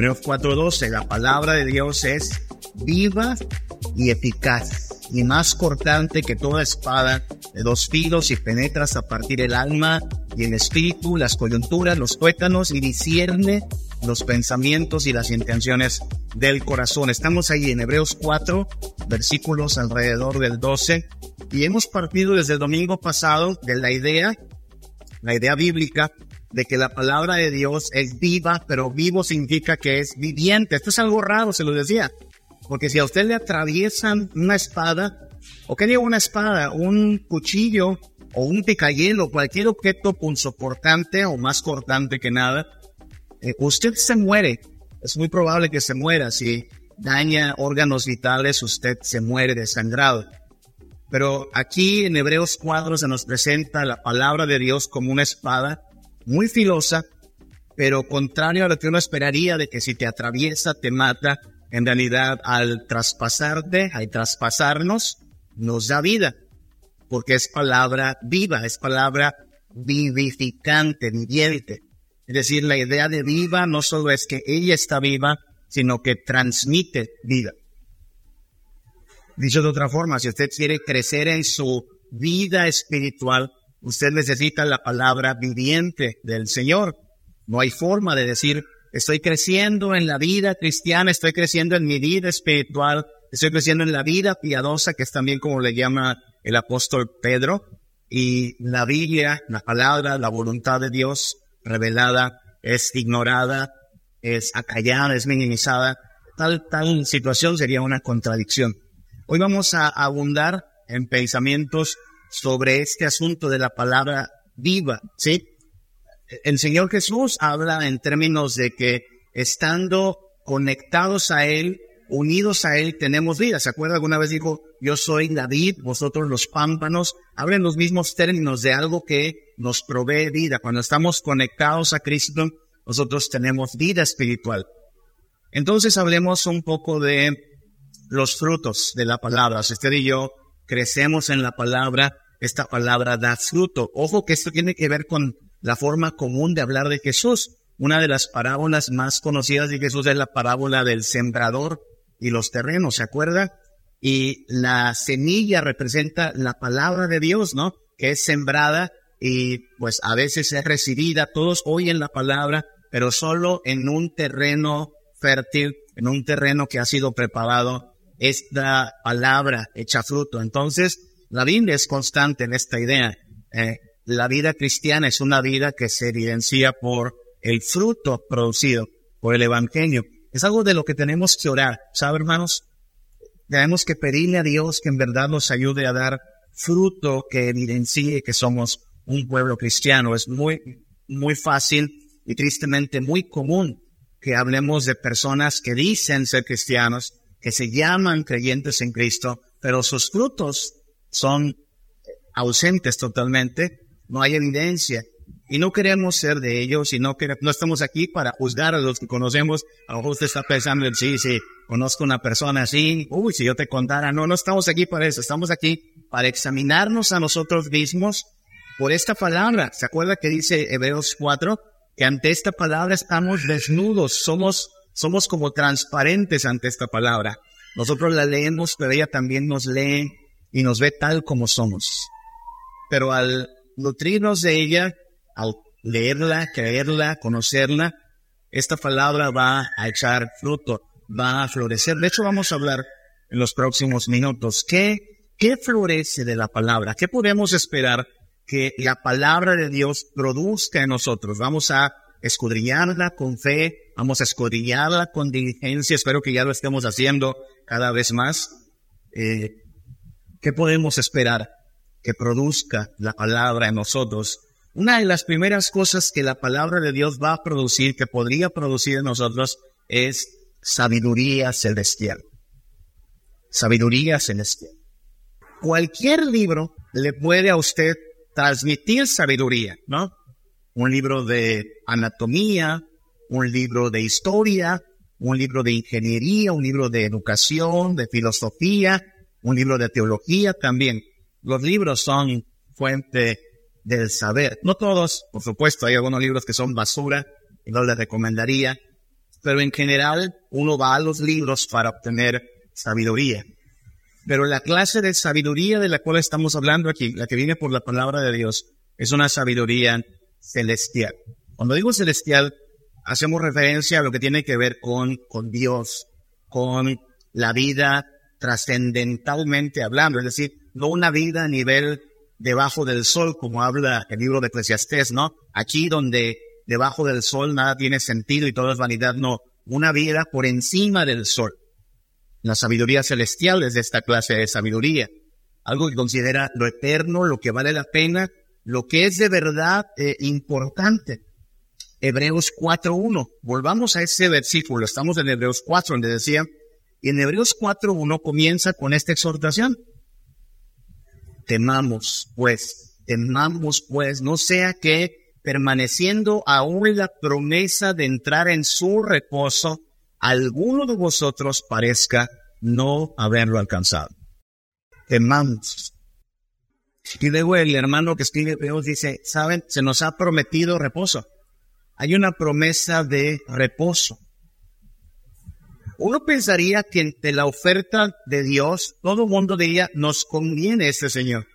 Hebreos 4:12, la palabra de Dios es viva y eficaz y más cortante que toda espada de dos filos y penetra hasta partir el alma y el espíritu, las coyunturas, los tuétanos y discierne los pensamientos y las intenciones del corazón. Estamos ahí en Hebreos 4, versículos alrededor del 12 y hemos partido desde el domingo pasado de la idea, la idea bíblica de que la palabra de Dios es viva, pero vivo significa que es viviente. Esto es algo raro, se lo decía. Porque si a usted le atraviesan una espada, o que digo una espada, un cuchillo o un picayelo, cualquier objeto punzocortante o más cortante que nada, eh, usted se muere. Es muy probable que se muera. Si daña órganos vitales, usted se muere desangrado. Pero aquí en Hebreos 4 se nos presenta la palabra de Dios como una espada muy filosa, pero contrario a lo que uno esperaría de que si te atraviesa, te mata, en realidad al traspasarte, al traspasarnos, nos da vida, porque es palabra viva, es palabra vivificante, viviente. Es decir, la idea de viva no solo es que ella está viva, sino que transmite vida. Dicho de otra forma, si usted quiere crecer en su vida espiritual, usted necesita la palabra viviente del Señor. No hay forma de decir, Estoy creciendo en la vida cristiana, estoy creciendo en mi vida espiritual, estoy creciendo en la vida piadosa, que es también como le llama el apóstol Pedro. Y la Biblia, la palabra, la voluntad de Dios revelada es ignorada, es acallada, es minimizada. Tal, tal situación sería una contradicción. Hoy vamos a abundar en pensamientos sobre este asunto de la palabra viva, ¿sí? el Señor Jesús habla en términos de que estando conectados a Él, unidos a Él, tenemos vida. ¿Se acuerda? Alguna vez dijo, yo soy la vid, vosotros los pámpanos. Hablan los mismos términos de algo que nos provee vida. Cuando estamos conectados a Cristo, nosotros tenemos vida espiritual. Entonces hablemos un poco de los frutos de la palabra. Si usted y yo crecemos en la palabra, esta palabra da fruto. Ojo que esto tiene que ver con la forma común de hablar de Jesús. Una de las parábolas más conocidas de Jesús es la parábola del sembrador y los terrenos, ¿se acuerda? Y la semilla representa la palabra de Dios, ¿no? Que es sembrada y pues a veces es recibida. Todos oyen la palabra, pero solo en un terreno fértil, en un terreno que ha sido preparado, esta palabra echa fruto. Entonces, la Biblia es constante en esta idea. Eh, la vida cristiana es una vida que se evidencia por el fruto producido por el Evangelio. Es algo de lo que tenemos que orar, ¿sabe hermanos? Tenemos que pedirle a Dios que en verdad nos ayude a dar fruto que evidencie que somos un pueblo cristiano. Es muy, muy fácil y tristemente muy común que hablemos de personas que dicen ser cristianos, que se llaman creyentes en Cristo, pero sus frutos son ausentes totalmente no hay evidencia. Y no queremos ser de ellos y no, no estamos aquí para juzgar a los que conocemos. A lo mejor usted está pensando, sí, sí, conozco una persona así, uy, si yo te contara, no, no estamos aquí para eso, estamos aquí para examinarnos a nosotros mismos por esta palabra. ¿Se acuerda que dice Hebreos 4? Que ante esta palabra estamos desnudos, somos, somos como transparentes ante esta palabra. Nosotros la leemos, pero ella también nos lee y nos ve tal como somos. Pero al nutrirnos de ella, al leerla, creerla, conocerla, esta palabra va a echar fruto, va a florecer. De hecho, vamos a hablar en los próximos minutos. ¿Qué, qué florece de la palabra? ¿Qué podemos esperar que la palabra de Dios produzca en nosotros? Vamos a escudriñarla con fe, vamos a escudriñarla con diligencia. Espero que ya lo estemos haciendo cada vez más. Eh, ¿Qué podemos esperar? que produzca la palabra en nosotros. Una de las primeras cosas que la palabra de Dios va a producir, que podría producir en nosotros, es sabiduría celestial. Sabiduría celestial. Cualquier libro le puede a usted transmitir sabiduría, ¿no? Un libro de anatomía, un libro de historia, un libro de ingeniería, un libro de educación, de filosofía, un libro de teología también. Los libros son fuente del saber. No todos, por supuesto, hay algunos libros que son basura y no les recomendaría. pero en general uno va a los libros para obtener sabiduría. Pero la clase de sabiduría de la cual estamos hablando aquí, la que viene por la palabra de Dios, es una sabiduría celestial. Cuando digo celestial, hacemos referencia a lo que tiene que ver con, con Dios, con la vida trascendentalmente hablando, es decir, no una vida a nivel debajo del sol, como habla el libro de Eclesiastés, ¿no? Aquí donde debajo del sol nada tiene sentido y todo es vanidad, no. Una vida por encima del sol. La sabiduría celestial es de esta clase de sabiduría. Algo que considera lo eterno, lo que vale la pena, lo que es de verdad eh, importante. Hebreos 4.1. Volvamos a ese versículo. Estamos en Hebreos 4, donde decía, y en Hebreos 4.1 comienza con esta exhortación. Temamos, pues, temamos, pues, no sea que permaneciendo aún la promesa de entrar en su reposo, alguno de vosotros parezca no haberlo alcanzado. Temamos. Y luego el hermano que escribe Hebreos dice, saben, se nos ha prometido reposo. Hay una promesa de reposo. Uno pensaría que entre la oferta de Dios, todo mundo diría, nos conviene este Señor.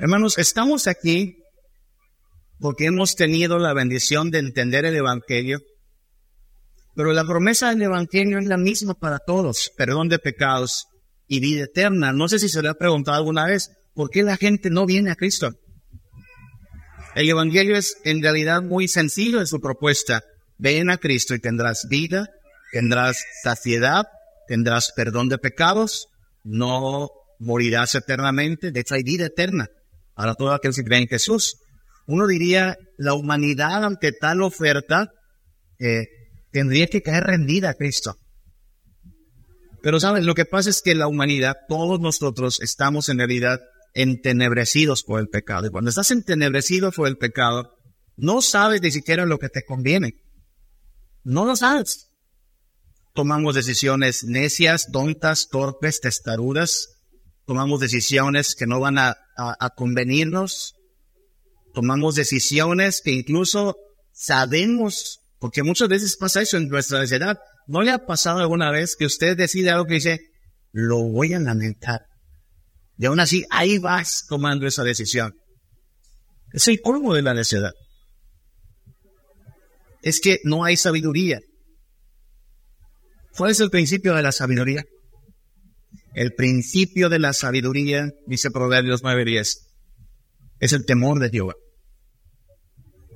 Hermanos, estamos aquí porque hemos tenido la bendición de entender el Evangelio, pero la promesa del Evangelio es la misma para todos, perdón de pecados y vida eterna. No sé si se le ha preguntado alguna vez, ¿por qué la gente no viene a Cristo? El Evangelio es en realidad muy sencillo en su propuesta. Ven a Cristo y tendrás vida tendrás saciedad, tendrás perdón de pecados, no morirás eternamente, de hecho hay vida eterna para todo aquel que cree en Jesús. Uno diría, la humanidad ante tal oferta eh, tendría que caer rendida a Cristo. Pero sabes, lo que pasa es que la humanidad, todos nosotros estamos en realidad entenebrecidos por el pecado. Y cuando estás entenebrecido por el pecado, no sabes ni siquiera lo que te conviene. No lo sabes tomamos decisiones necias, tontas, torpes, testarudas, tomamos decisiones que no van a, convenirnos, tomamos decisiones que incluso sabemos, porque muchas veces pasa eso en nuestra sociedad. ¿No le ha pasado alguna vez que usted decide algo que dice, lo voy a lamentar? Y aún así, ahí vas tomando esa decisión. Es el colmo de la necedad. Es que no hay sabiduría. ¿Cuál es el principio de la sabiduría? El principio de la sabiduría, dice Proverbios 9:10, es el temor de Jehová.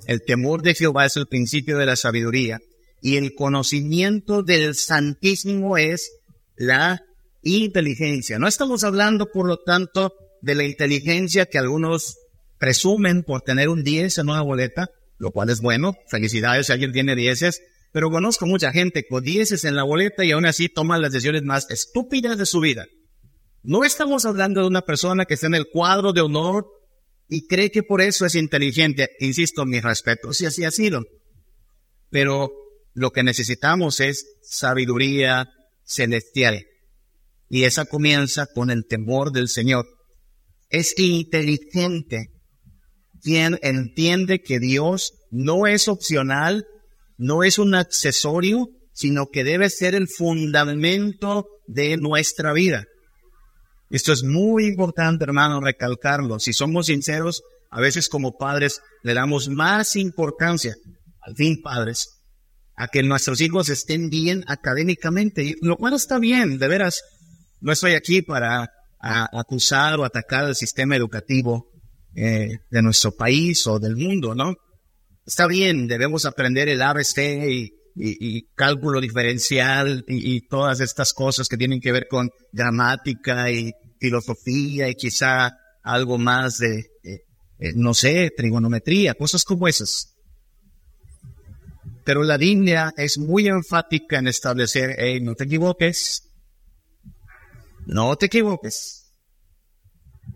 El temor de Jehová es el principio de la sabiduría y el conocimiento del Santísimo es la inteligencia. No estamos hablando, por lo tanto, de la inteligencia que algunos presumen por tener un 10 en una boleta, lo cual es bueno. Felicidades si alguien tiene 10 pero conozco mucha gente con dieces en la boleta y aún así toma las decisiones más estúpidas de su vida. No estamos hablando de una persona que está en el cuadro de honor y cree que por eso es inteligente. Insisto, mi respeto, si así ha sido. Pero lo que necesitamos es sabiduría celestial. Y esa comienza con el temor del Señor. Es inteligente quien entiende que Dios no es opcional no es un accesorio, sino que debe ser el fundamento de nuestra vida. Esto es muy importante, hermano, recalcarlo. Si somos sinceros, a veces como padres le damos más importancia, al fin padres, a que nuestros hijos estén bien académicamente, lo cual está bien, de veras. No estoy aquí para acusar o atacar el sistema educativo eh, de nuestro país o del mundo, ¿no? Está bien, debemos aprender el ABC y, y, cálculo diferencial y, todas estas cosas que tienen que ver con gramática y filosofía y quizá algo más de, eh, no sé, trigonometría, cosas como esas. Pero la Biblia es muy enfática en establecer, hey, no te equivoques, no te equivoques.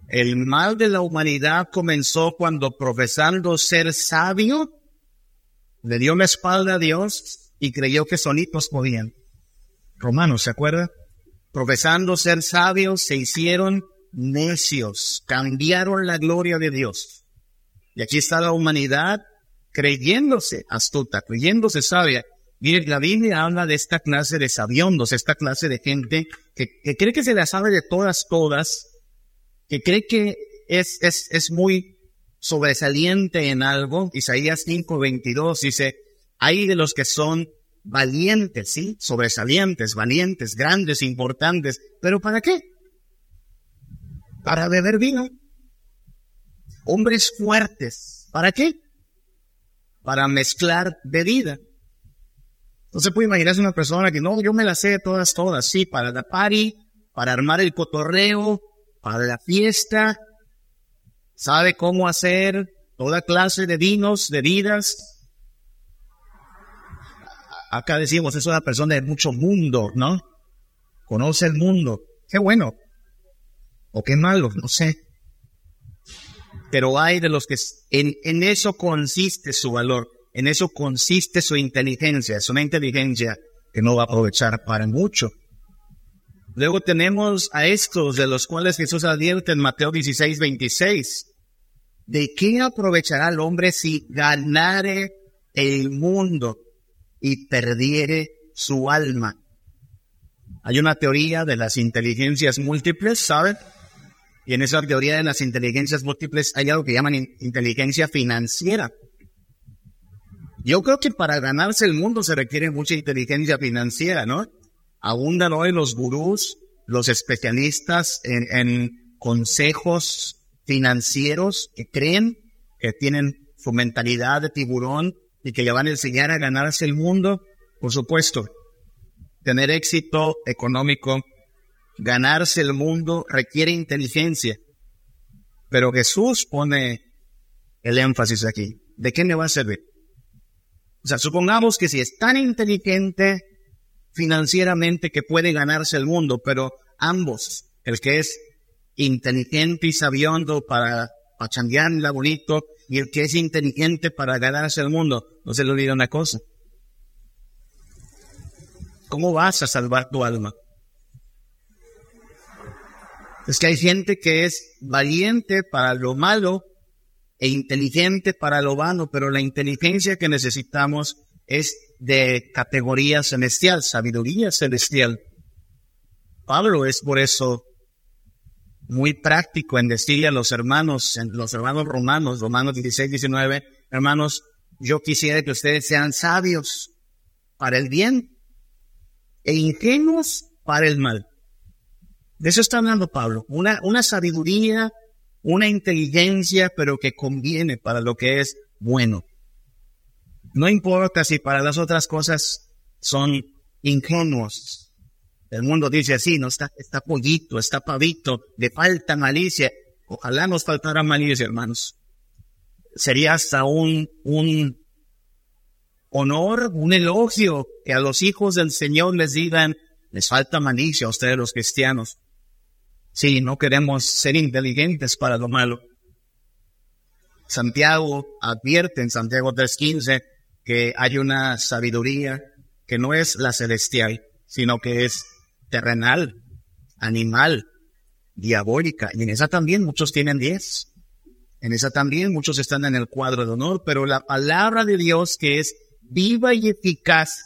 El mal de la humanidad comenzó cuando profesando ser sabio, le dio la espalda a Dios y creyó que solitos podían. Romanos, ¿se acuerda? Profesando ser sabios, se hicieron necios, cambiaron la gloria de Dios. Y aquí está la humanidad creyéndose astuta, creyéndose sabia, Mire, la Biblia habla de esta clase de sabiondos, esta clase de gente que, que cree que se la sabe de todas, todas, que cree que es, es, es muy sobresaliente en algo. Isaías 5:22 dice, hay de los que son valientes, ¿sí? Sobresalientes, valientes, grandes, importantes. ¿Pero para qué? Para beber vino. Hombres fuertes. ¿Para qué? Para mezclar bebida. Entonces puede imaginarse una persona que no, yo me la sé todas, todas, sí, para la party, para armar el cotorreo, para la fiesta, sabe cómo hacer toda clase de vinos, de vidas. Acá decimos, es una persona de mucho mundo, ¿no? Conoce el mundo. Qué bueno. O qué malo, no sé. Pero hay de los que en, en eso consiste su valor, en eso consiste su inteligencia. Es una inteligencia que no va a aprovechar para mucho. Luego tenemos a estos de los cuales Jesús advierte en Mateo 16, 26. ¿De qué aprovechará el hombre si ganare el mundo y perdiere su alma? Hay una teoría de las inteligencias múltiples, ¿saben? Y en esa teoría de las inteligencias múltiples hay algo que llaman inteligencia financiera. Yo creo que para ganarse el mundo se requiere mucha inteligencia financiera, ¿no? Abundan hoy los gurús, los especialistas en, en consejos financieros que creen que tienen su mentalidad de tiburón y que le van a enseñar a ganarse el mundo, por supuesto, tener éxito económico, ganarse el mundo requiere inteligencia. Pero Jesús pone el énfasis aquí. ¿De qué me va a servir? O sea, supongamos que si es tan inteligente financieramente que puede ganarse el mundo, pero ambos, el que es inteligente y sabiondo para pachanguearla bonito y el que es inteligente para ganarse el mundo. No se le olvida una cosa. ¿Cómo vas a salvar tu alma? Es que hay gente que es valiente para lo malo e inteligente para lo vano, pero la inteligencia que necesitamos es de categoría celestial, sabiduría celestial. Pablo es por eso muy práctico en decirle a los hermanos, los hermanos romanos, Romanos 16, 19, hermanos, yo quisiera que ustedes sean sabios para el bien e ingenuos para el mal. De eso está hablando Pablo, una, una sabiduría, una inteligencia, pero que conviene para lo que es bueno. No importa si para las otras cosas son ingenuos, el mundo dice así, no está, está pollito, está pavito, le falta malicia. Ojalá nos faltara malicia, hermanos. Sería hasta un, un honor, un elogio que a los hijos del Señor les digan, les falta malicia a ustedes los cristianos. Sí, no queremos ser inteligentes para lo malo. Santiago advierte en Santiago 3.15 que hay una sabiduría que no es la celestial, sino que es terrenal, animal, diabólica. Y en esa también muchos tienen diez. En esa también muchos están en el cuadro de honor, pero la palabra de Dios que es viva y eficaz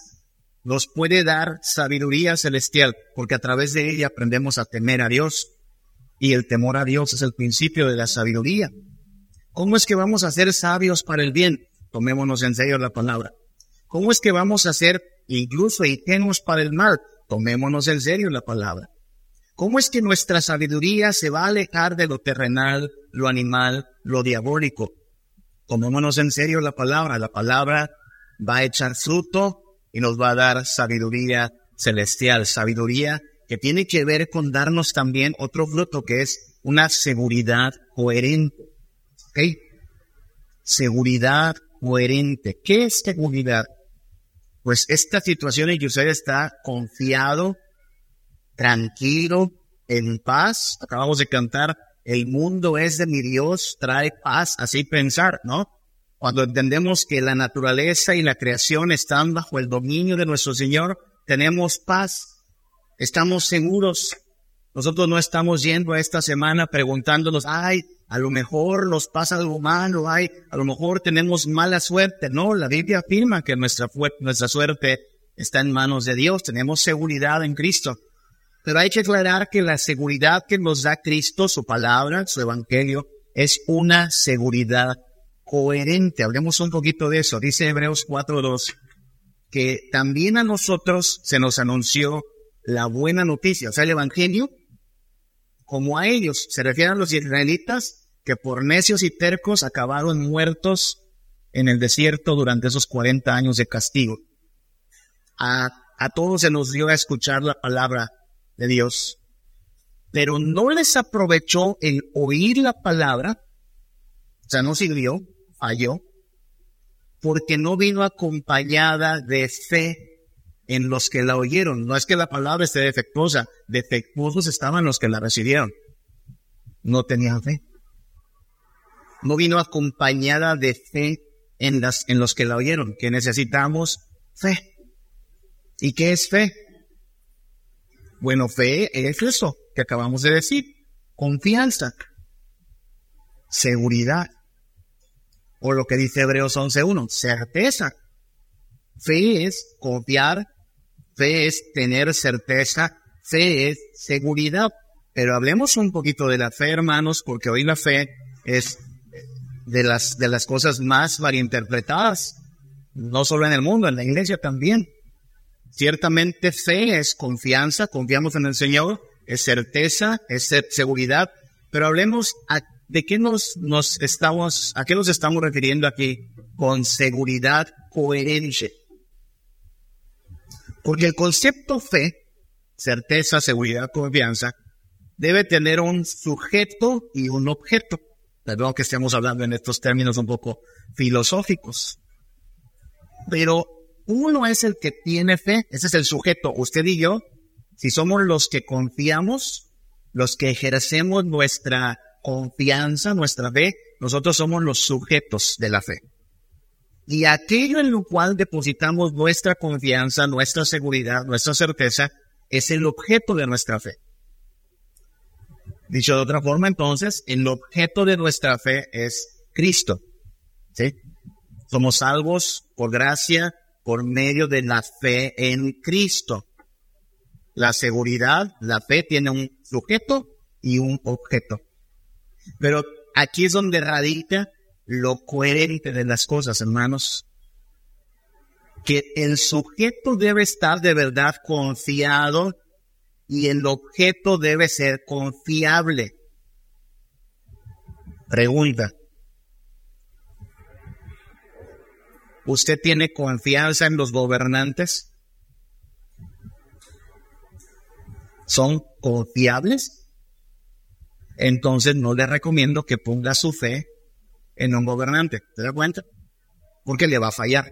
nos puede dar sabiduría celestial, porque a través de ella aprendemos a temer a Dios. Y el temor a Dios es el principio de la sabiduría. ¿Cómo es que vamos a ser sabios para el bien? Tomémonos en serio la palabra. ¿Cómo es que vamos a ser incluso ingenuos para el mal? Tomémonos en serio la palabra. ¿Cómo es que nuestra sabiduría se va a alejar de lo terrenal, lo animal, lo diabólico? Tomémonos en serio la palabra. La palabra va a echar fruto y nos va a dar sabiduría celestial, sabiduría que tiene que ver con darnos también otro fruto que es una seguridad coherente. ¿Ok? Seguridad coherente. ¿Qué es seguridad? pues esta situación en que usted está confiado, tranquilo, en paz. Acabamos de cantar, el mundo es de mi Dios, trae paz, así pensar, ¿no? Cuando entendemos que la naturaleza y la creación están bajo el dominio de nuestro Señor, tenemos paz, estamos seguros. Nosotros no estamos yendo a esta semana preguntándonos, ay, a lo mejor nos pasa algo malo, hay, a lo mejor tenemos mala suerte. No, la Biblia afirma que nuestra, nuestra suerte está en manos de Dios, tenemos seguridad en Cristo. Pero hay que aclarar que la seguridad que nos da Cristo, su palabra, su evangelio, es una seguridad coherente. Hablemos un poquito de eso. Dice Hebreos 4.2 que también a nosotros se nos anunció la buena noticia, o sea, el evangelio, como a ellos. Se refieren los israelitas que por necios y tercos acabaron muertos en el desierto durante esos 40 años de castigo. A, a todos se nos dio a escuchar la palabra de Dios, pero no les aprovechó el oír la palabra, o sea, no sirvió, falló, porque no vino acompañada de fe en los que la oyeron. No es que la palabra esté defectuosa, defectuosos estaban los que la recibieron. No tenían fe. No vino acompañada de fe en, las, en los que la oyeron, que necesitamos fe. ¿Y qué es fe? Bueno, fe es eso que acabamos de decir. Confianza. Seguridad. O lo que dice Hebreos 11.1, certeza. Fe es confiar, fe es tener certeza, fe es seguridad. Pero hablemos un poquito de la fe, hermanos, porque hoy la fe es de las, de las cosas más malinterpretadas, no solo en el mundo, en la iglesia también. Ciertamente fe es confianza, confiamos en el Señor, es certeza, es seguridad, pero hablemos de qué nos, nos estamos, a qué nos estamos refiriendo aquí con seguridad coherente. Porque el concepto fe, certeza, seguridad, confianza, debe tener un sujeto y un objeto. Perdón que estemos hablando en estos términos un poco filosóficos. Pero uno es el que tiene fe, ese es el sujeto, usted y yo, si somos los que confiamos, los que ejercemos nuestra confianza, nuestra fe, nosotros somos los sujetos de la fe. Y aquello en lo cual depositamos nuestra confianza, nuestra seguridad, nuestra certeza, es el objeto de nuestra fe. Dicho de otra forma, entonces, el objeto de nuestra fe es Cristo. ¿Sí? Somos salvos por gracia, por medio de la fe en Cristo. La seguridad, la fe tiene un sujeto y un objeto. Pero aquí es donde radica lo coherente de las cosas, hermanos. Que el sujeto debe estar de verdad confiado y el objeto debe ser confiable. Pregunta. ¿Usted tiene confianza en los gobernantes? ¿Son confiables? Entonces no le recomiendo que ponga su fe en un gobernante. ¿Se da cuenta? Porque le va a fallar.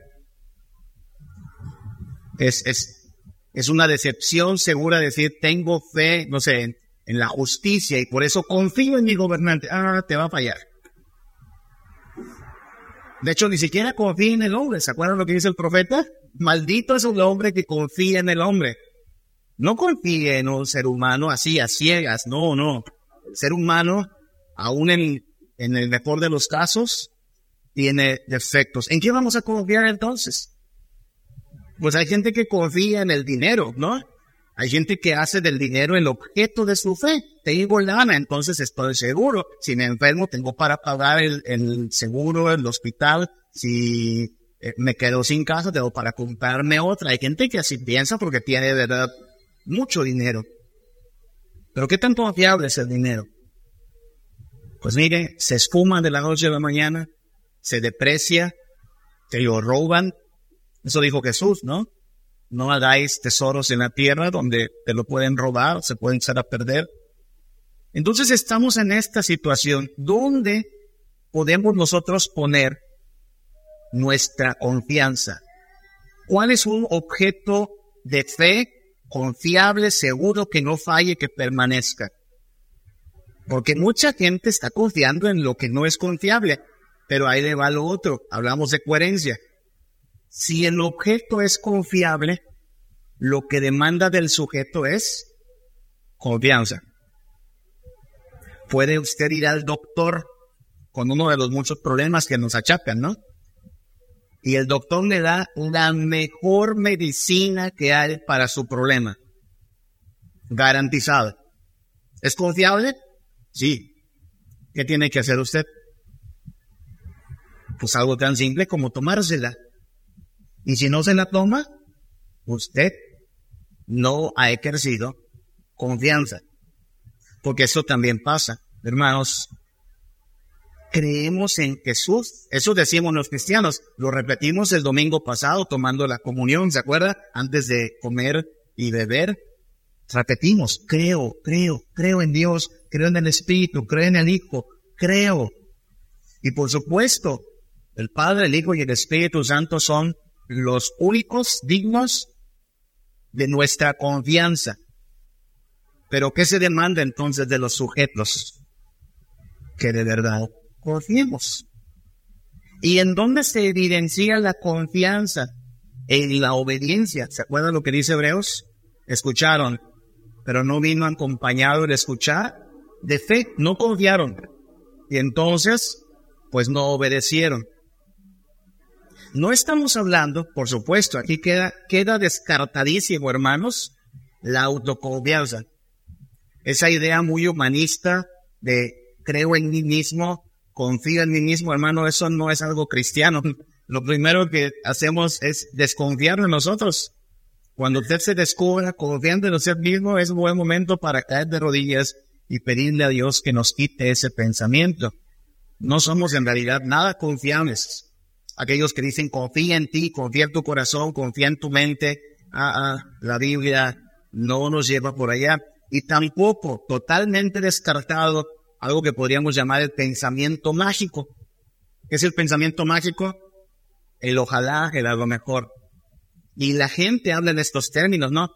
Es, es, es una decepción segura decir, tengo fe, no sé, en, la justicia y por eso confío en mi gobernante. Ah, te va a fallar. De hecho, ni siquiera confía en el hombre. ¿Se acuerdan lo que dice el profeta? Maldito es el hombre que confía en el hombre. No confíe en un ser humano así, a ciegas. No, no. Ser humano, aún en, en el mejor de los casos, tiene defectos. ¿En qué vamos a confiar entonces? Pues hay gente que confía en el dinero, ¿no? Hay gente que hace del dinero el objeto de su fe. Tengo lana, entonces estoy seguro. Si me enfermo, tengo para pagar el, seguro, el hospital. Si eh, me quedo sin casa, tengo para comprarme otra. Hay gente que así piensa porque tiene de verdad mucho dinero. Pero ¿qué tan confiable es el dinero? Pues mire, se esfuma de la noche a la mañana, se deprecia, te lo roban. Eso dijo Jesús, ¿no? No hagáis tesoros en la tierra donde te lo pueden robar, se pueden echar a perder. Entonces estamos en esta situación donde podemos nosotros poner nuestra confianza. ¿Cuál es un objeto de fe confiable, seguro, que no falle, que permanezca? Porque mucha gente está confiando en lo que no es confiable, pero ahí le va lo otro. Hablamos de coherencia. Si el objeto es confiable, lo que demanda del sujeto es confianza. Puede usted ir al doctor con uno de los muchos problemas que nos achacan, ¿no? Y el doctor le da la mejor medicina que hay para su problema. Garantizada. ¿Es confiable? Sí. ¿Qué tiene que hacer usted? Pues algo tan simple como tomársela. Y si no se la toma, usted no ha ejercido confianza. Porque eso también pasa. Hermanos, creemos en Jesús. Eso decimos los cristianos. Lo repetimos el domingo pasado tomando la comunión, ¿se acuerda? Antes de comer y beber. Repetimos, creo, creo, creo en Dios, creo en el Espíritu, creo en el Hijo, creo. Y por supuesto, el Padre, el Hijo y el Espíritu Santo son los únicos dignos de nuestra confianza. Pero ¿qué se demanda entonces de los sujetos? Que de verdad confiemos. ¿Y en dónde se evidencia la confianza? En la obediencia. ¿Se acuerdan lo que dice Hebreos? Escucharon, pero no vino acompañado de escuchar. De fe, no confiaron. Y entonces, pues no obedecieron. No estamos hablando, por supuesto, aquí queda, queda descartadísimo, hermanos, la autoconfianza. Esa idea muy humanista de creo en mí mismo, confío en mí mismo, hermano, eso no es algo cristiano. Lo primero que hacemos es desconfiar de nosotros. Cuando usted se descubra confiando en usted mismo, es un buen momento para caer de rodillas y pedirle a Dios que nos quite ese pensamiento. No somos en realidad nada confiables aquellos que dicen confía en ti, confía en tu corazón, confía en tu mente. Ah, ah, la Biblia no nos lleva por allá. Y tampoco totalmente descartado algo que podríamos llamar el pensamiento mágico. ¿Qué es el pensamiento mágico? El ojalá, el algo mejor. Y la gente habla en estos términos, ¿no?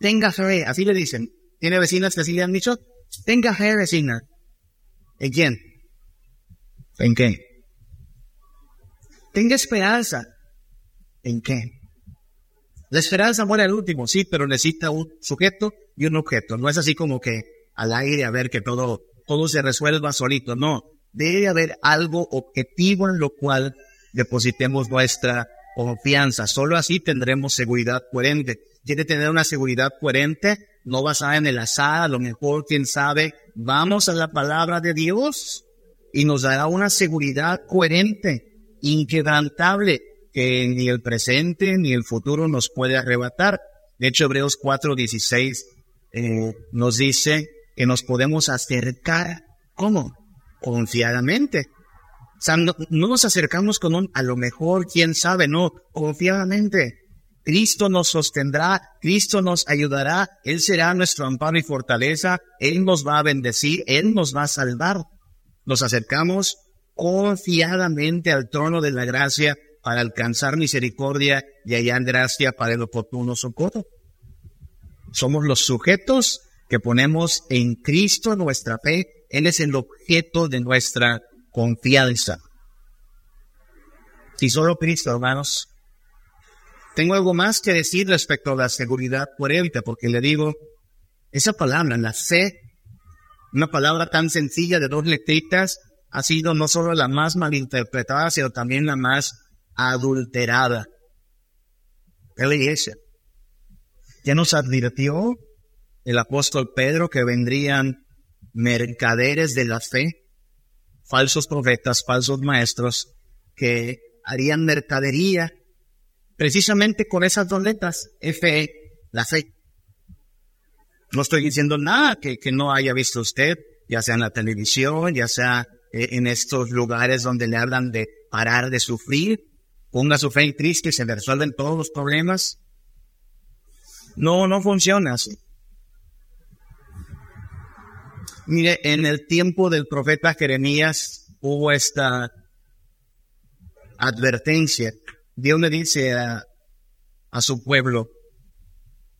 tenga fe, así le dicen. ¿Tiene vecinas que así le han dicho? Tenga fe, vecina. ¿En quién? ¿En qué? Tenga esperanza. ¿En qué? La esperanza muere al último, sí, pero necesita un sujeto y un objeto. No es así como que al aire a ver que todo, todo se resuelva solito. No, debe haber algo objetivo en lo cual depositemos nuestra confianza. Solo así tendremos seguridad coherente. Quiere tener una seguridad coherente, no basada en el azar, a lo mejor, quién sabe. Vamos a la palabra de Dios y nos dará una seguridad coherente inquebrantable que ni el presente ni el futuro nos puede arrebatar. De hecho, Hebreos 4:16 eh, nos dice que nos podemos acercar, ¿cómo? Confiadamente. Sea, no, nos acercamos con un, a lo mejor, quién sabe, no, confiadamente. Cristo nos sostendrá, Cristo nos ayudará, Él será nuestro amparo y fortaleza, Él nos va a bendecir, Él nos va a salvar. Nos acercamos confiadamente al trono de la gracia para alcanzar misericordia y hallar gracia para el oportuno socorro. Somos los sujetos que ponemos en Cristo nuestra fe. Él es el objeto de nuestra confianza. Y solo Cristo, hermanos. Tengo algo más que decir respecto a la seguridad coherente, porque le digo, esa palabra, la fe, una palabra tan sencilla de dos letritas, ha sido no solo la más malinterpretada, sino también la más adulterada. La iglesia. Ya nos advirtió el apóstol Pedro que vendrían mercaderes de la fe, falsos profetas, falsos maestros, que harían mercadería precisamente con esas dos letras, F, la fe. No estoy diciendo nada que, que no haya visto usted, ya sea en la televisión, ya sea eh, en estos lugares donde le hablan de parar de sufrir, ponga su fe en Cristo y se resuelven todos los problemas. No, no funciona así. Mire, en el tiempo del profeta Jeremías hubo esta advertencia. Dios le dice a, a su pueblo,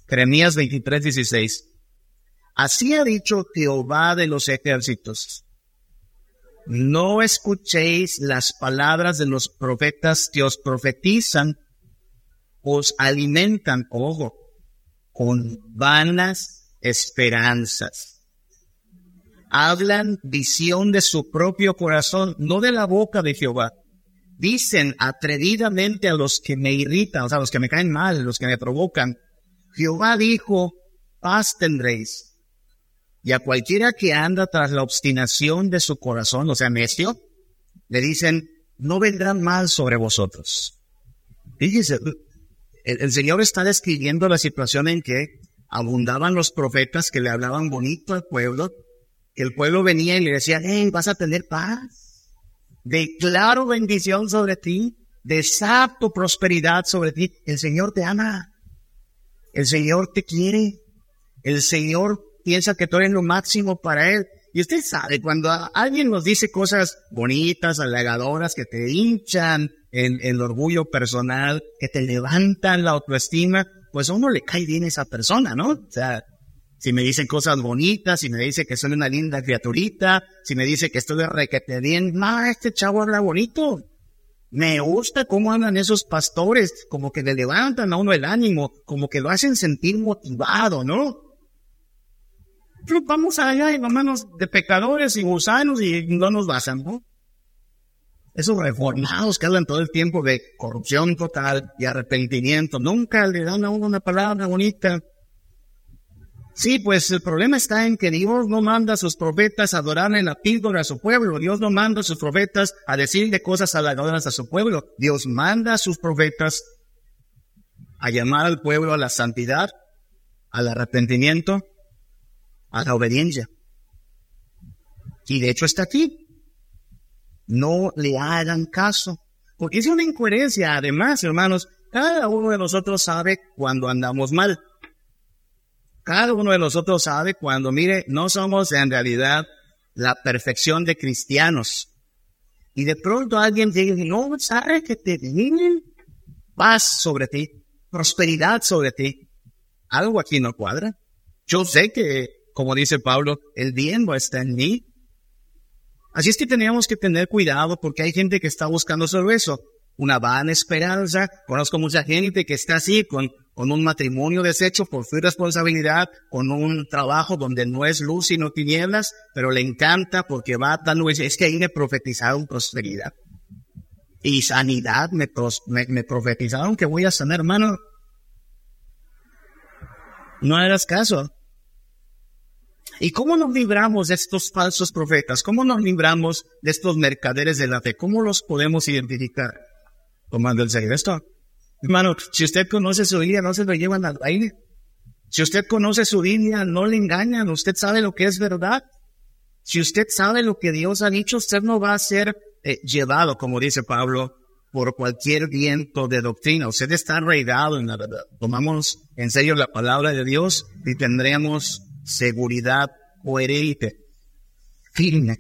Jeremías 23, 16, así ha dicho Jehová de los ejércitos, no escuchéis las palabras de los profetas que os profetizan, os alimentan, ojo, con vanas esperanzas. Hablan visión de su propio corazón, no de la boca de Jehová. Dicen atrevidamente a los que me irritan, o sea, a los que me caen mal, los que me provocan. Jehová dijo, paz tendréis. Y a cualquiera que anda tras la obstinación de su corazón, o sea, necio, le dicen, no vendrán mal sobre vosotros. Fíjese, el, Señor está describiendo la situación en que abundaban los profetas que le hablaban bonito al pueblo, el pueblo venía y le decía, hey, vas a tener paz, declaro bendición sobre ti, desato prosperidad sobre ti. El Señor te ama, el Señor te quiere, el Señor piensa que tú eres lo máximo para Él. Y usted sabe, cuando alguien nos dice cosas bonitas, halagadoras, que te hinchan el, el orgullo personal, que te levantan la autoestima, pues a uno le cae bien esa persona, ¿no? O sea, si me dicen cosas bonitas, si me dice que soy una linda criaturita, si me dice que estoy requete bien, ma, este chavo habla bonito. Me gusta cómo hablan esos pastores, como que le levantan a uno el ánimo, como que lo hacen sentir motivado, ¿no? vamos allá y manos de pecadores y gusanos y no nos basan, ¿no? Esos reformados que hablan todo el tiempo de corrupción total y arrepentimiento, nunca le dan a uno una palabra bonita. Sí, pues el problema está en que Dios no manda a sus profetas a adorarle la píldora a su pueblo. Dios no manda a sus profetas a decirle cosas halagadoras a su pueblo. Dios manda a sus profetas a llamar al pueblo a la santidad, al arrepentimiento a la obediencia. Y de hecho está aquí. No le hagan caso. Porque es una incoherencia. Además, hermanos, cada uno de nosotros sabe cuando andamos mal. Cada uno de nosotros sabe cuando, mire, no somos en realidad la perfección de cristianos. Y de pronto alguien dice, no, sabe que te viene paz sobre ti, prosperidad sobre ti. Algo aquí no cuadra. Yo sé que como dice Pablo, el bien a estar en mí. Así es que tenemos que tener cuidado porque hay gente que está buscando solo eso, una vana esperanza. Conozco mucha gente que está así con, con un matrimonio deshecho por su irresponsabilidad, con un trabajo donde no es luz sino tinieblas, pero le encanta porque va dando, es que ahí me profetizaron prosperidad. Y sanidad me, me, me profetizaron que voy a sanar, hermano. No hagas caso. ¿Y cómo nos libramos de estos falsos profetas? ¿Cómo nos libramos de estos mercaderes de la fe? ¿Cómo los podemos identificar? Tomando el serio esto. Hermano, si usted conoce su Biblia, no se lo llevan al baile. Si usted conoce su Biblia, no le engañan. Usted sabe lo que es verdad. Si usted sabe lo que Dios ha dicho, usted no va a ser eh, llevado, como dice Pablo, por cualquier viento de doctrina. Usted está arraigado en la verdad. Tomamos en serio la palabra de Dios y tendremos seguridad coherente, firme.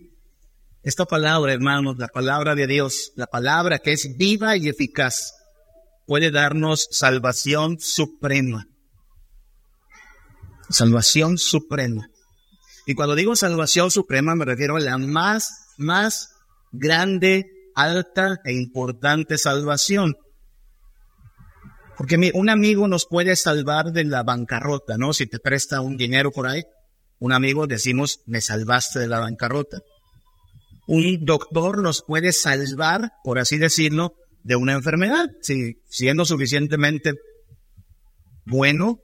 Esta palabra, hermanos, la palabra de Dios, la palabra que es viva y eficaz, puede darnos salvación suprema. Salvación suprema. Y cuando digo salvación suprema me refiero a la más, más grande, alta e importante salvación. Porque un amigo nos puede salvar de la bancarrota, ¿no? Si te presta un dinero por ahí, un amigo decimos, me salvaste de la bancarrota. Un doctor nos puede salvar, por así decirlo, de una enfermedad, si siendo suficientemente bueno,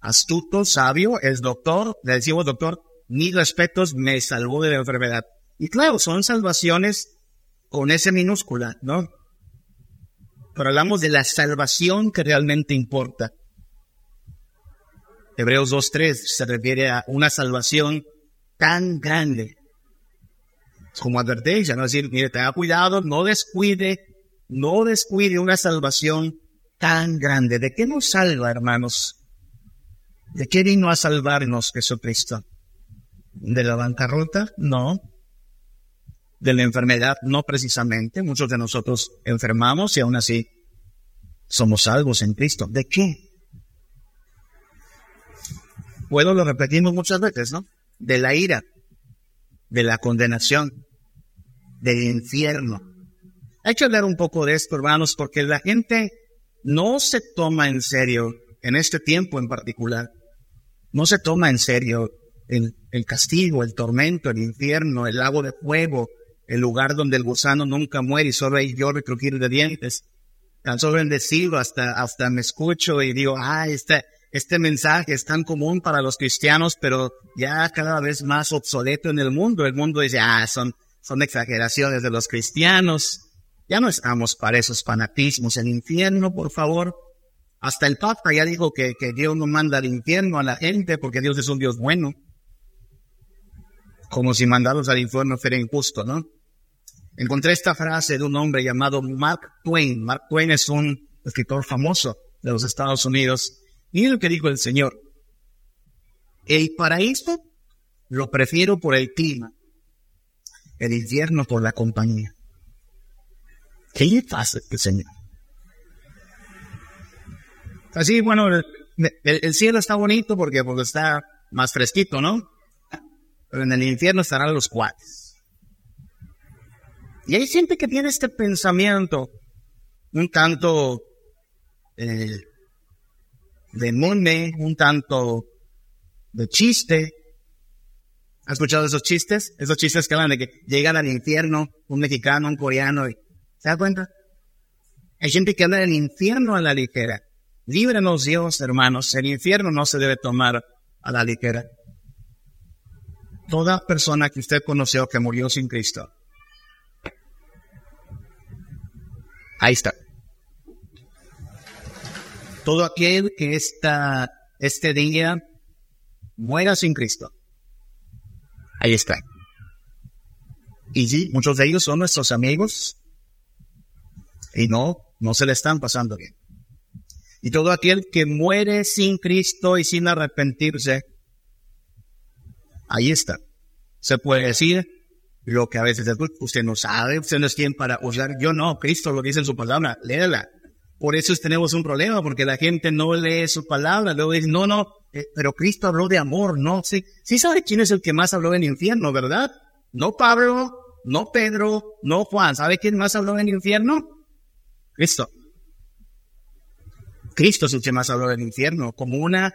astuto, sabio, es doctor, le decimos doctor, mis respetos, me salvó de la enfermedad. Y claro, son salvaciones con ese minúscula, ¿no? pero hablamos de la salvación que realmente importa. Hebreos 2.3 se refiere a una salvación tan grande como advertencia, ¿no? Decir, mire, tenga cuidado, no descuide, no descuide una salvación tan grande. ¿De qué nos salva, hermanos? ¿De qué vino a salvarnos Jesucristo? ¿De la bancarrota? No de la enfermedad, no precisamente. Muchos de nosotros enfermamos y aún así somos salvos en Cristo. ¿De qué? Bueno, lo repetimos muchas veces, ¿no? De la ira, de la condenación, del infierno. Hay que hablar un poco de esto, hermanos, porque la gente no se toma en serio, en este tiempo en particular, no se toma en serio el, castigo, el tormento, el infierno, el lago de fuego, el lugar donde el gusano nunca muere y solo hay lloro y crujir de dientes. Tan solo bendecido hasta, hasta me escucho y digo, ah, este, este mensaje es tan común para los cristianos, pero ya cada vez más obsoleto en el mundo. El mundo dice, ah, son, son exageraciones de los cristianos. Ya no estamos para esos fanatismos. El infierno, por favor. Hasta el Papa ya dijo que, que Dios no manda al infierno a la gente porque Dios es un Dios bueno. Como si mandarlos al infierno fuera injusto, ¿no? Encontré esta frase de un hombre llamado Mark Twain. Mark Twain es un escritor famoso de los Estados Unidos. Y lo que dijo el Señor. El paraíso lo prefiero por el clima, el infierno por la compañía. ¿Qué le pasa, Señor? Así, bueno, el, cielo está bonito porque, porque está más fresquito, ¿no? Pero en el infierno estarán los cuates. Y hay gente que tiene este pensamiento un tanto eh, de monte, un tanto de chiste. ¿Has escuchado esos chistes? Esos chistes que hablan de que llegan al infierno un mexicano, un coreano. Y, ¿Se da cuenta? Hay gente que habla del infierno a la ligera. Líbranos Dios, hermanos. El infierno no se debe tomar a la ligera. Toda persona que usted conoció que murió sin Cristo. Ahí está todo aquel que esta, este día muera sin Cristo. Ahí está. Y sí, muchos de ellos son nuestros amigos y no, no se le están pasando bien. Y todo aquel que muere sin Cristo y sin arrepentirse, ahí está. Se puede decir lo que a veces usted no sabe, usted no es quien para usar. Yo no, Cristo lo dice en su palabra, léela. Por eso tenemos un problema, porque la gente no lee su palabra, luego dice, no, no, eh, pero Cristo habló de amor, no, sí, sí sabe quién es el que más habló en el infierno, ¿verdad? No Pablo, no Pedro, no Juan, ¿sabe quién más habló en el infierno? Cristo. Cristo es el que más habló del infierno, como una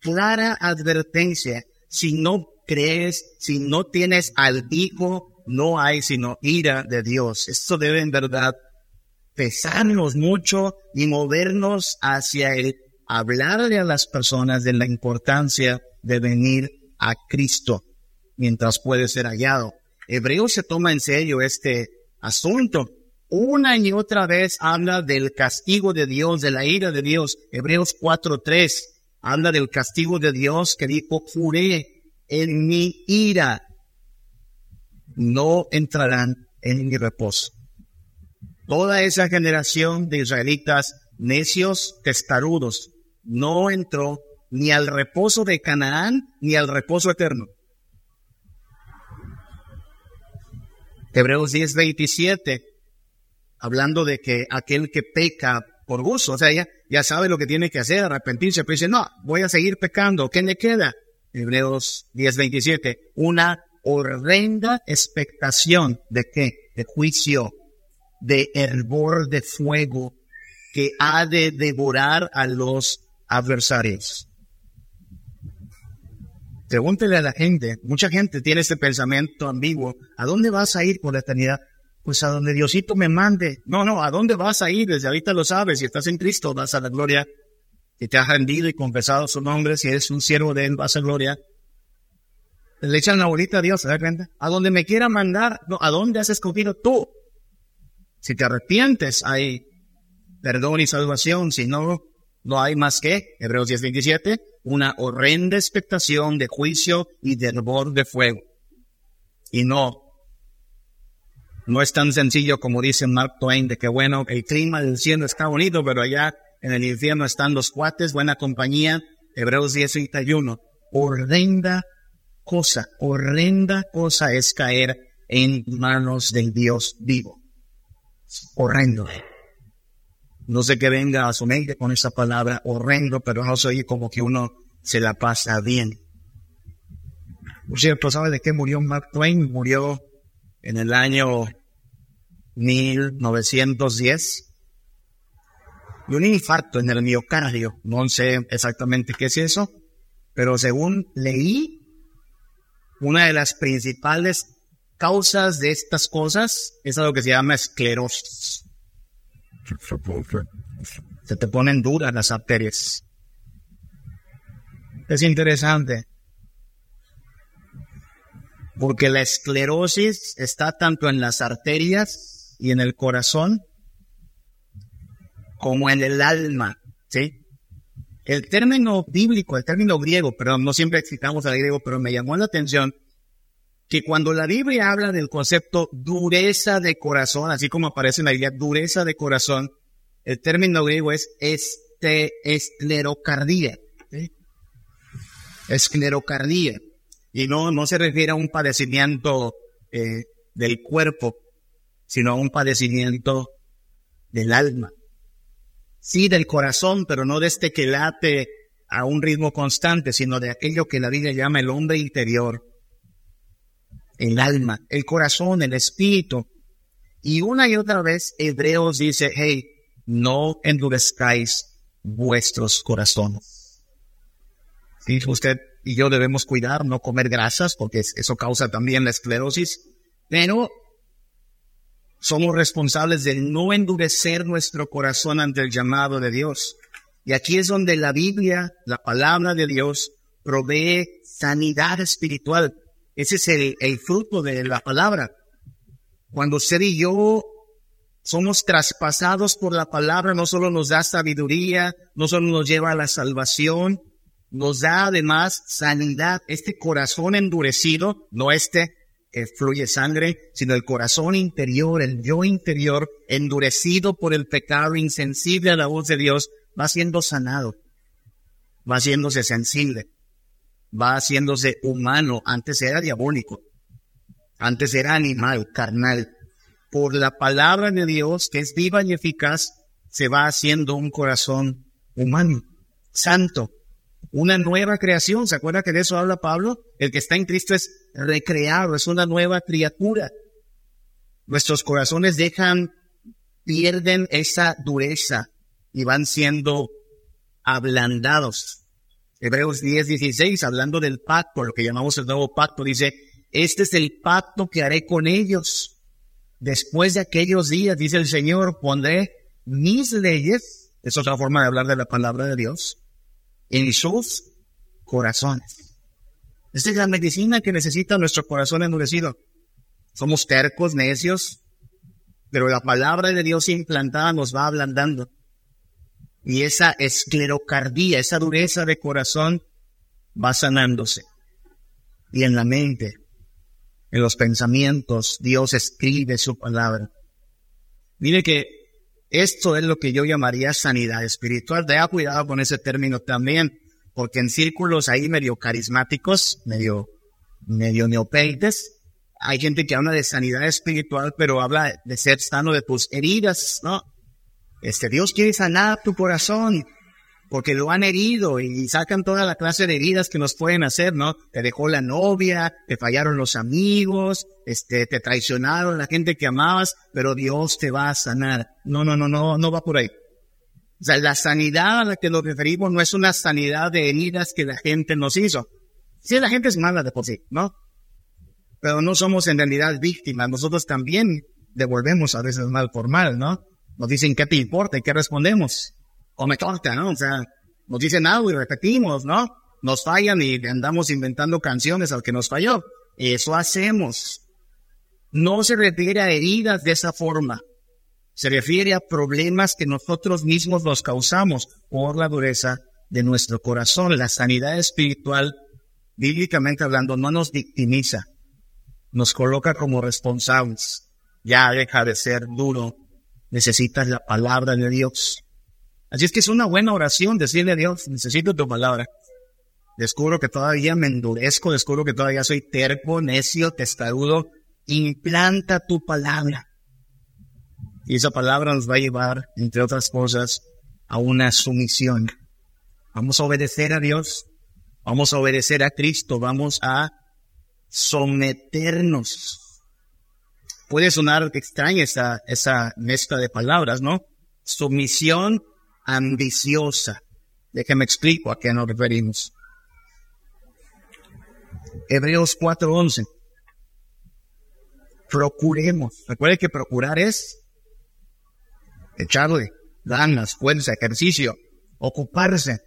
clara advertencia. Si no crees, si no tienes al Hijo, no hay sino ira de Dios. Esto debe en verdad pesarnos mucho y movernos hacia el hablarle a las personas de la importancia de venir a Cristo mientras puede ser hallado. Hebreo se toma en serio este asunto. Una y otra vez habla del castigo de Dios, de la ira de Dios. Hebreos 4.3 habla del castigo de Dios que dijo, juré en mi ira. No entrarán en mi reposo. Toda esa generación de israelitas necios, testarudos, no entró ni al reposo de Canaán ni al reposo eterno. Hebreos 10, 27, hablando de que aquel que peca por gusto, o sea, ya, ya sabe lo que tiene que hacer, arrepentirse, pero dice, no, voy a seguir pecando, ¿qué me queda? Hebreos 10, 27, una horrenda expectación de qué? De juicio de hervor de fuego que ha de devorar a los adversarios. Pregúntele a la gente, mucha gente tiene este pensamiento ambiguo, ¿a dónde vas a ir por la eternidad? Pues a donde Diosito me mande. No, no, ¿a dónde vas a ir? Desde ahorita lo sabes, si estás en Cristo vas a la gloria, si te has rendido y confesado su nombre, si eres un siervo de Él vas a gloria. Le echan la bolita a Dios, ¿se? A donde me quiera mandar, no, ¿a dónde has escogido tú? Si te arrepientes, hay perdón y salvación. Si no, no hay más que, Hebreos 10:27, una horrenda expectación de juicio y de hervor de fuego. Y no, no es tan sencillo como dice Mark Twain, de que bueno, el clima del cielo está bonito, pero allá en el infierno están los cuates, buena compañía. Hebreos 10:31, horrenda cosa, horrenda cosa es caer en manos del Dios vivo horrendo. No sé qué venga a su mente con esa palabra horrendo, pero no soy como que uno se la pasa bien. Por cierto, ¿sabe de qué murió Mark Twain? Murió en el año 1910 de un infarto en el miocardio. No sé exactamente qué es eso, pero según leí, una de las principales causas de estas cosas es algo que se llama esclerosis. Se te ponen duras las arterias. Es interesante. Porque la esclerosis está tanto en las arterias y en el corazón como en el alma, ¿sí? El término bíblico, el término griego, perdón, no siempre citamos al griego, pero me llamó la atención que cuando la Biblia habla del concepto dureza de corazón, así como aparece en la Biblia, dureza de corazón, el término griego es este, esclerocardía. Esclerocardía. Y no, no se refiere a un padecimiento eh, del cuerpo, sino un padecimiento del alma. Sí, del corazón, pero no de este que late a un ritmo constante, sino de aquello que la Biblia llama el hombre interior, el alma, el corazón, el espíritu. Y una y otra vez Hebreos dice, hey, no endurezcáis vuestros corazones. Sí, usted y yo debemos cuidar, no comer grasas, porque eso causa también la esclerosis, pero somos responsables de no endurecer nuestro corazón ante el llamado de Dios. Y aquí es donde la Biblia, la palabra de Dios, provee sanidad espiritual. Ese es el, fruto de la palabra. Cuando usted y yo somos traspasados por la palabra, no solo nos da sabiduría, no solo nos lleva a la salvación, nos da además sanidad. Este corazón endurecido, no este que fluye sangre, sino el corazón interior, el yo interior, endurecido por el pecado, insensible a la voz de Dios, va siendo sanado, va haciéndose sensible va haciéndose humano. Antes era diabólico. Antes era animal, carnal. Por la palabra de Dios, que es viva y eficaz, se va haciendo un corazón humano, santo, una nueva creación. ¿Se acuerda que de eso habla Pablo? El que está en Cristo es recreado, es una nueva criatura. Nuestros corazones dejan, pierden esa dureza y van siendo ablandados. Hebreos 10, 16, hablando del pacto, lo que llamamos el nuevo pacto, dice, este es el pacto que haré con ellos. Después de aquellos días, dice el Señor, pondré mis leyes, es otra forma de hablar de la palabra de Dios, en sus corazones. Esta es la medicina que necesita nuestro corazón endurecido. Somos tercos, necios, pero la palabra de Dios implantada nos va ablandando. Y esa esclerocardía, esa dureza de corazón va sanándose. Y en la mente, en los pensamientos, Dios escribe su palabra. Mire que esto es lo que yo llamaría sanidad espiritual. Tenga cuidado con ese término también, porque en círculos ahí medio carismáticos, medio, medio neopeites, hay gente que habla de sanidad espiritual, pero habla de ser sano de tus heridas, ¿no? Este, Dios quiere sanar tu corazón porque lo han herido y sacan toda la clase de heridas que nos pueden hacer, ¿no? Te dejó la novia, te fallaron los amigos, este, te traicionaron la gente que amabas, pero Dios te va a sanar. No, no, no, no, no va por ahí. O sea, la sanidad a la que nos referimos no es una sanidad de heridas que la gente nos hizo. Sí, la gente es mala de por sí, ¿no? Pero no somos en realidad víctimas. Nosotros también devolvemos a veces mal por mal, ¿no? Nos dicen, ¿qué te importa? ¿Y qué respondemos? O me toca, ¿no? O sea, nos dicen algo y repetimos, ¿no? Nos fallan y andamos inventando canciones al que nos falló. Eso hacemos. No se refiere a heridas de esa forma. Se refiere a problemas que nosotros mismos nos causamos por la dureza de nuestro corazón. La sanidad espiritual, bíblicamente hablando, no nos victimiza. Nos coloca como responsables. Ya deja de ser duro necesitas la palabra de Dios. Así es que es una buena oración decirle a Dios, necesito tu palabra. Descubro que todavía me endurezco, descubro que todavía soy terco, necio, testarudo. Implanta tu palabra. Y esa palabra nos va a llevar, entre otras cosas, a una sumisión. Vamos a obedecer a Dios, vamos a obedecer a Cristo, vamos a someternos puede sonar extraña esa, esa mezcla de palabras, ¿no? Sumisión ambiciosa. Déjame explico a qué nos referimos. Hebreos 4:11. Procuremos. Recuerde que procurar es echarle ganas, fuerza, ejercicio, ocuparse.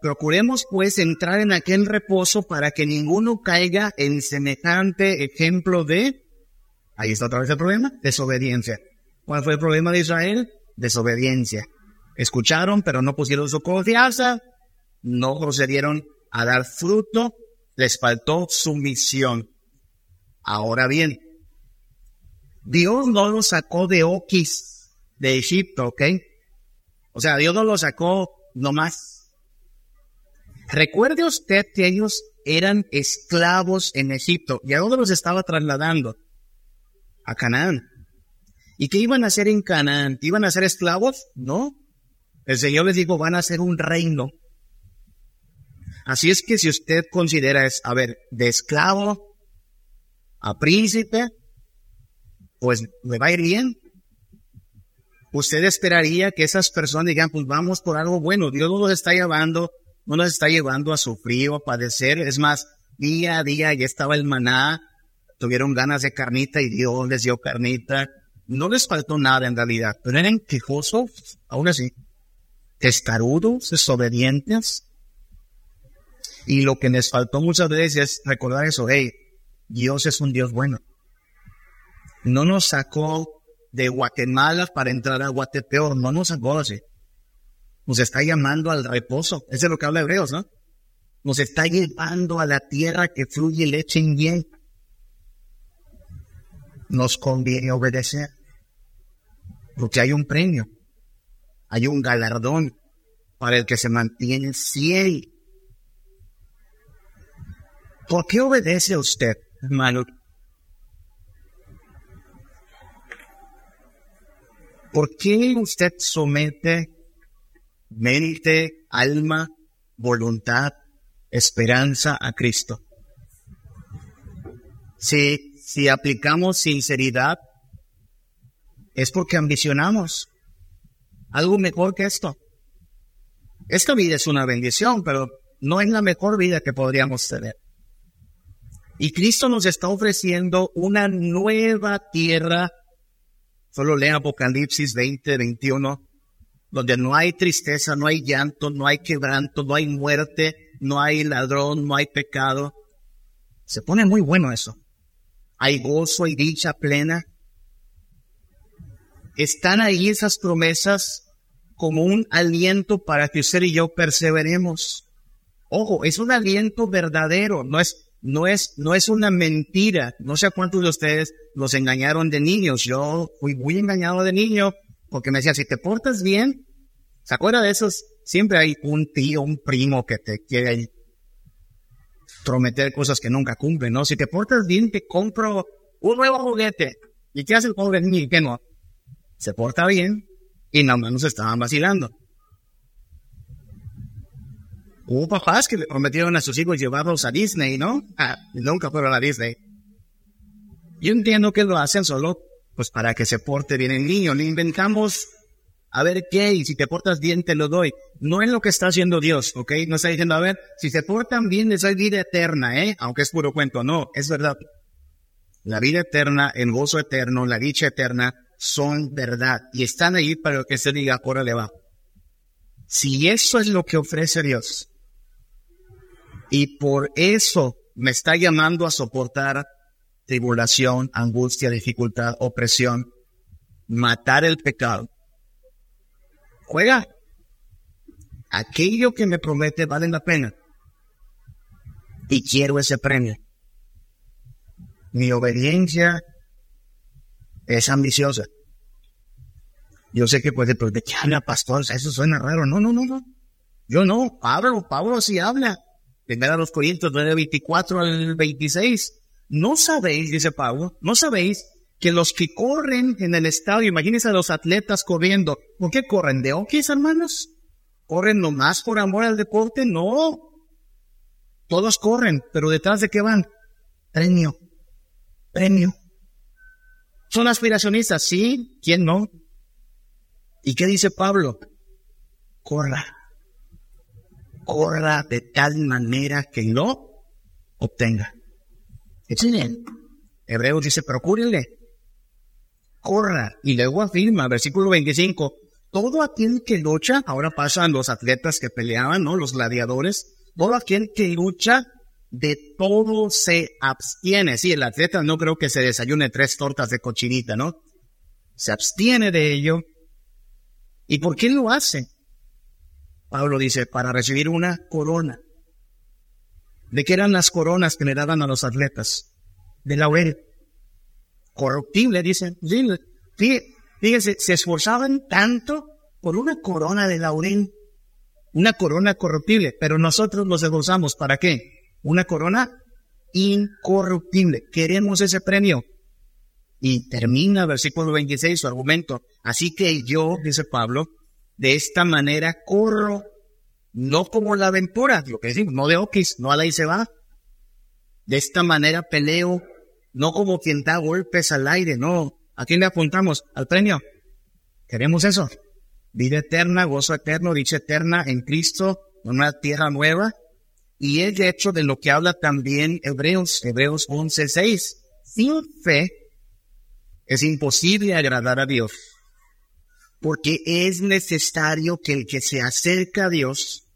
Procuremos pues entrar en aquel reposo para que ninguno caiga en semejante ejemplo de, ahí está otra vez el problema, desobediencia. ¿Cuál fue el problema de Israel? Desobediencia. Escucharon, pero no pusieron su confianza, no procedieron a dar fruto, les faltó sumisión. Ahora bien, Dios no los sacó de Oquis, de Egipto, ¿ok? O sea, Dios no los sacó nomás. Recuerde usted que ellos eran esclavos en Egipto. ¿Y a dónde los estaba trasladando? A Canaán. ¿Y qué iban a hacer en Canaán? ¿Iban a ser esclavos? No. El Señor les dijo, van a ser un reino. Así es que si usted considera es, a ver, de esclavo a príncipe, pues me va a ir bien. Usted esperaría que esas personas digan, pues vamos por algo bueno. Dios no nos está llevando, no nos está llevando a sufrir o a padecer. Es más, día a día ya estaba el maná, tuvieron ganas de carnita y Dios les dio carnita. No les faltó nada en realidad, pero eran quejosos, aún así, testarudos, desobedientes. Y lo que les faltó muchas veces es recordar eso, hey, Dios es un Dios bueno. No nos sacó de Guatemala para entrar a Guatepeor, no nos sacó así. Nos está llamando al reposo, eso es lo que habla Hebreos, ¿no? Nos está llevando a la tierra que fluye leche en bien. Nos conviene obedecer, porque hay un premio, hay un galardón para el que se mantiene fiel ¿Por qué obedece usted, hermano? ¿Por qué usted somete mente, alma, voluntad, esperanza a Cristo? Si, si aplicamos sinceridad, es porque ambicionamos algo mejor que esto. Esta vida es una bendición, pero no es la mejor vida que podríamos tener. Y Cristo nos está ofreciendo una nueva tierra. Solo lea Apocalipsis 20, 21, donde no hay tristeza, no hay llanto, no hay quebranto, no hay muerte, no hay ladrón, no hay pecado. Se pone muy bueno eso. Hay gozo y dicha plena. Están ahí esas promesas como un aliento para que usted y yo perseveremos. Ojo, es un aliento verdadero, no es no es, no es una mentira. No sé cuántos de ustedes los engañaron de niños. Yo fui muy engañado de niño porque me decía, si te portas bien, ¿se acuerda de esos? Siempre hay un tío, un primo que te quiere prometer cosas que nunca cumplen, ¿no? Si te portas bien, te compro un nuevo juguete. ¿Y qué hace el pobre niño? ¿Qué no? Se porta bien y nada más nos estaban vacilando. Hubo papás que prometieron a sus hijos llevarlos a Disney, ¿no? Ah, nunca fueron a Disney. Yo entiendo que lo hacen solo, pues para que se porte bien el niño. Le inventamos, a ver qué, y si te portas bien te lo doy. No es lo que está haciendo Dios, ¿ok? No está diciendo, a ver, si se portan bien les doy vida eterna, ¿eh? Aunque es puro cuento, no, es verdad. La vida eterna, el gozo eterno, la dicha eterna, son verdad. Y están ahí para que se diga, le va. Si eso es lo que ofrece Dios, y por eso me está llamando a soportar tribulación, angustia, dificultad, opresión, matar el pecado. Juega. Aquello que me promete vale la pena. Y quiero ese premio. Mi obediencia es ambiciosa. Yo sé que puede, pero ¿de qué habla pastor? Eso suena raro. No, no, no, no. Yo no. Pablo, Pablo sí habla. Primera los Corintios 9, 24 al 26. No sabéis, dice Pablo, no sabéis que los que corren en el estadio, imagínense a los atletas corriendo, ¿por qué corren? ¿De okis, hermanos? ¿Corren nomás por amor al deporte? No. Todos corren, pero detrás de qué van? Premio. Premio. Son aspiracionistas, sí, ¿quién no? ¿Y qué dice Pablo? Corra corra de tal manera que no obtenga. bien. Hebreos dice, procúrenle, corra. Y luego afirma, versículo 25, todo aquel que lucha, ahora pasan los atletas que peleaban, ¿no? Los gladiadores, todo aquel que lucha de todo se abstiene. Sí, el atleta no creo que se desayune tres tortas de cochinita, ¿no? Se abstiene de ello. ¿Y por qué lo hace? Pablo dice, para recibir una corona. ¿De qué eran las coronas que le daban a los atletas? De laurel. Corruptible, dicen. Fíjense, se esforzaban tanto por una corona de laurel. Una corona corruptible. Pero nosotros nos esforzamos. ¿Para qué? Una corona incorruptible. Queremos ese premio. Y termina versículo 26 su argumento. Así que yo, dice Pablo, de esta manera corro, no como la aventura, lo que decimos, no de okis, no a la y se va. De esta manera peleo, no como quien da golpes al aire, no. ¿A quién le apuntamos? Al premio. Queremos eso. Vida eterna, gozo eterno, dicha eterna en Cristo, una tierra nueva. Y es de hecho de lo que habla también Hebreos, Hebreos 11.6. Sin fe es imposible agradar a Dios porque es necesario que el que se acerca a Dios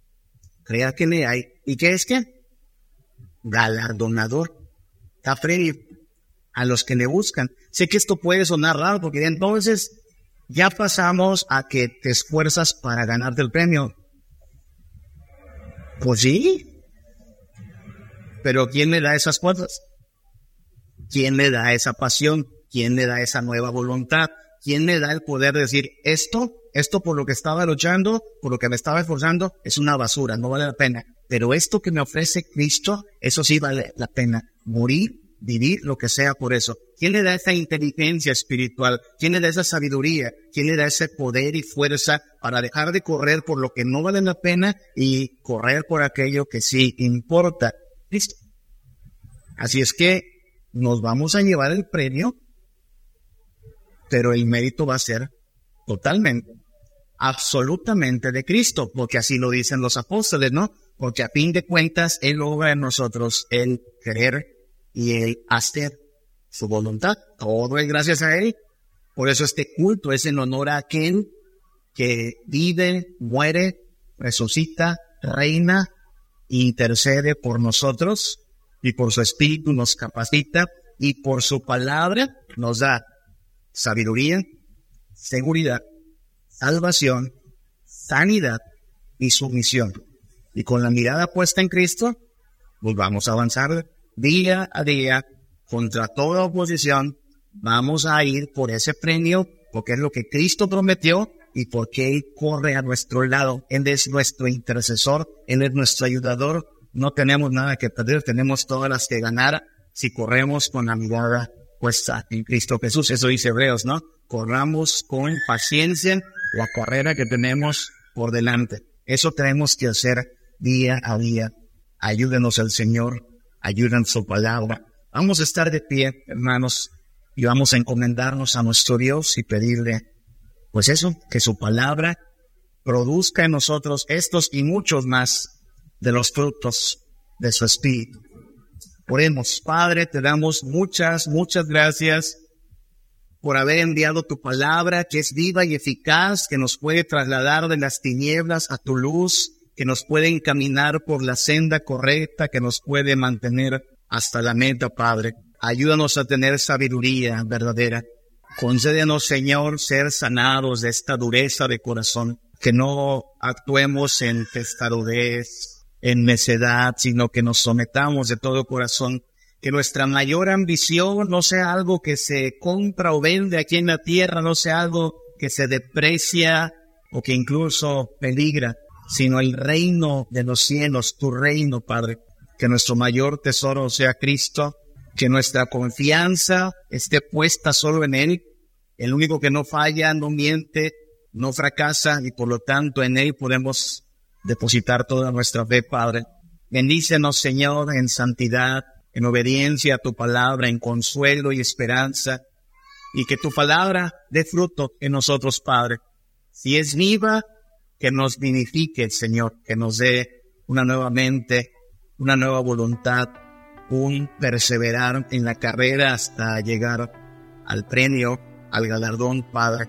crea que le hay. ¿Y qué es que? Galardonador. Está a los que le buscan. Sé que esto puede sonar raro porque entonces ya pasamos a que te esfuerzas para ganarte el premio. Pues sí. Pero ¿quién le da esas cosas? ¿Quién le da esa pasión? ¿Quién le da esa nueva voluntad? ¿Quién le da el poder de decir esto, esto por lo que estaba luchando, por lo que me estaba esforzando, es una basura, no vale la pena? Pero esto que me ofrece Cristo, eso sí vale la pena. Morir, vivir, lo que sea por eso. ¿Quién le da esa inteligencia espiritual? ¿Quién le da esa sabiduría? ¿Quién le da ese poder y fuerza para dejar de correr por lo que no vale la pena y correr por aquello que sí importa? Cristo. Así es que nos vamos a llevar el premio pero el mérito va a ser totalmente, absolutamente de Cristo, porque así lo dicen los apóstoles, ¿no? Porque a fin de cuentas, Él obra en nosotros el querer y el hacer su voluntad. Todo es gracias a Él. Por eso este culto es en honor a aquel que vive, muere, resucita, reina, intercede por nosotros y por su espíritu nos capacita y por su palabra nos da sabiduría, seguridad, salvación, sanidad y sumisión. Y con la mirada puesta en Cristo, pues vamos a avanzar día a día contra toda oposición. Vamos a ir por ese premio porque es lo que Cristo prometió y porque Él corre a nuestro lado. Él es nuestro intercesor, Él es nuestro ayudador. No tenemos nada que perder, tenemos todas las que ganar si corremos con la mirada puesta en Cristo Jesús. Eso dice Hebreos, ¿no? Corramos con paciencia la carrera que tenemos por delante. Eso tenemos que hacer día a día. Ayúdenos el Señor, ayúdenos su palabra. Vamos a estar de pie, hermanos, y vamos a encomendarnos a nuestro Dios y pedirle, pues eso, que su palabra produzca en nosotros estos y muchos más de los frutos de su Espíritu. Oremos, Padre, te damos muchas, muchas gracias por haber enviado tu palabra que es viva y eficaz, que nos puede trasladar de las tinieblas a tu luz, que nos puede encaminar por la senda correcta, que nos puede mantener hasta la meta, Padre. Ayúdanos a tener sabiduría verdadera. Concédenos, Señor, ser sanados de esta dureza de corazón, que no actuemos en testarudez, en necedad, sino que nos sometamos de todo corazón. Que nuestra mayor ambición no sea algo que se compra o vende aquí en la tierra, no sea algo que se deprecia o que incluso peligra, sino el reino de los cielos, tu reino, Padre. Que nuestro mayor tesoro sea Cristo, que nuestra confianza esté puesta solo en Él, el único que no falla, no miente, no fracasa y por lo tanto en Él podemos depositar toda nuestra fe, Padre. Bendícenos, Señor, en santidad, en obediencia a tu palabra, en consuelo y esperanza, y que tu palabra dé fruto en nosotros, Padre. Si es viva, que nos vinifique, Señor, que nos dé una nueva mente, una nueva voluntad, un perseverar en la carrera hasta llegar al premio, al galardón, Padre.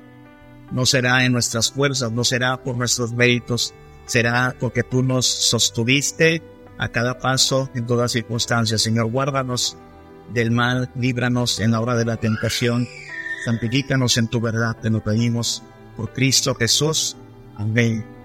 No será en nuestras fuerzas, no será por nuestros méritos, será porque tú nos sostuviste a cada paso, en todas circunstancias. Señor, guárdanos del mal, líbranos en la hora de la tentación, santifícanos en tu verdad, te lo pedimos por Cristo Jesús. Amén.